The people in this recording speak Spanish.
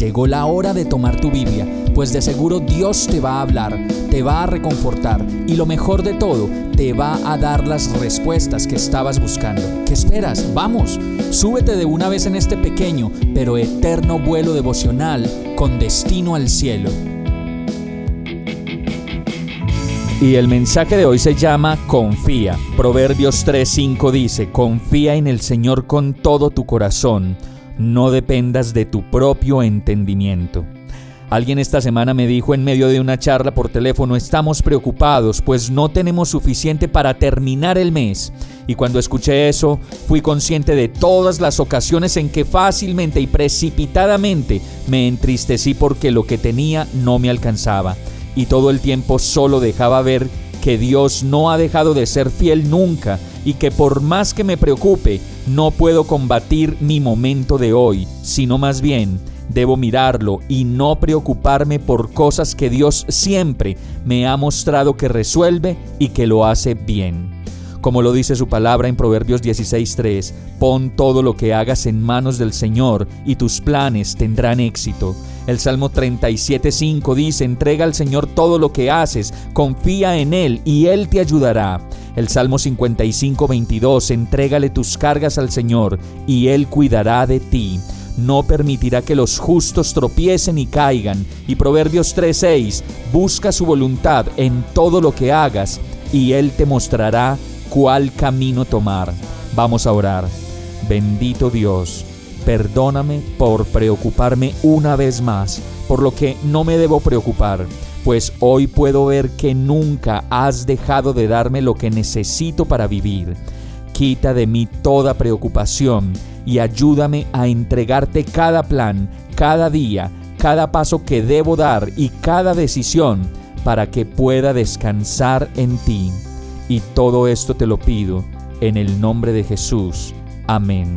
Llegó la hora de tomar tu Biblia, pues de seguro Dios te va a hablar, te va a reconfortar y lo mejor de todo, te va a dar las respuestas que estabas buscando. ¿Qué esperas? Vamos, súbete de una vez en este pequeño pero eterno vuelo devocional con destino al cielo. Y el mensaje de hoy se llama Confía. Proverbios 3:5 dice, Confía en el Señor con todo tu corazón no dependas de tu propio entendimiento. Alguien esta semana me dijo en medio de una charla por teléfono, estamos preocupados, pues no tenemos suficiente para terminar el mes. Y cuando escuché eso, fui consciente de todas las ocasiones en que fácilmente y precipitadamente me entristecí porque lo que tenía no me alcanzaba. Y todo el tiempo solo dejaba ver que Dios no ha dejado de ser fiel nunca y que por más que me preocupe, no puedo combatir mi momento de hoy, sino más bien debo mirarlo y no preocuparme por cosas que Dios siempre me ha mostrado que resuelve y que lo hace bien. Como lo dice su palabra en Proverbios 16:3, pon todo lo que hagas en manos del Señor y tus planes tendrán éxito. El Salmo 37:5 dice, entrega al Señor todo lo que haces, confía en Él y Él te ayudará. El Salmo 55:22, entrégale tus cargas al Señor y Él cuidará de ti no permitirá que los justos tropiecen y caigan. Y Proverbios 3:6, busca su voluntad en todo lo que hagas, y Él te mostrará cuál camino tomar. Vamos a orar. Bendito Dios, perdóname por preocuparme una vez más, por lo que no me debo preocupar, pues hoy puedo ver que nunca has dejado de darme lo que necesito para vivir. Quita de mí toda preocupación y ayúdame a entregarte cada plan, cada día, cada paso que debo dar y cada decisión para que pueda descansar en ti. Y todo esto te lo pido en el nombre de Jesús. Amén.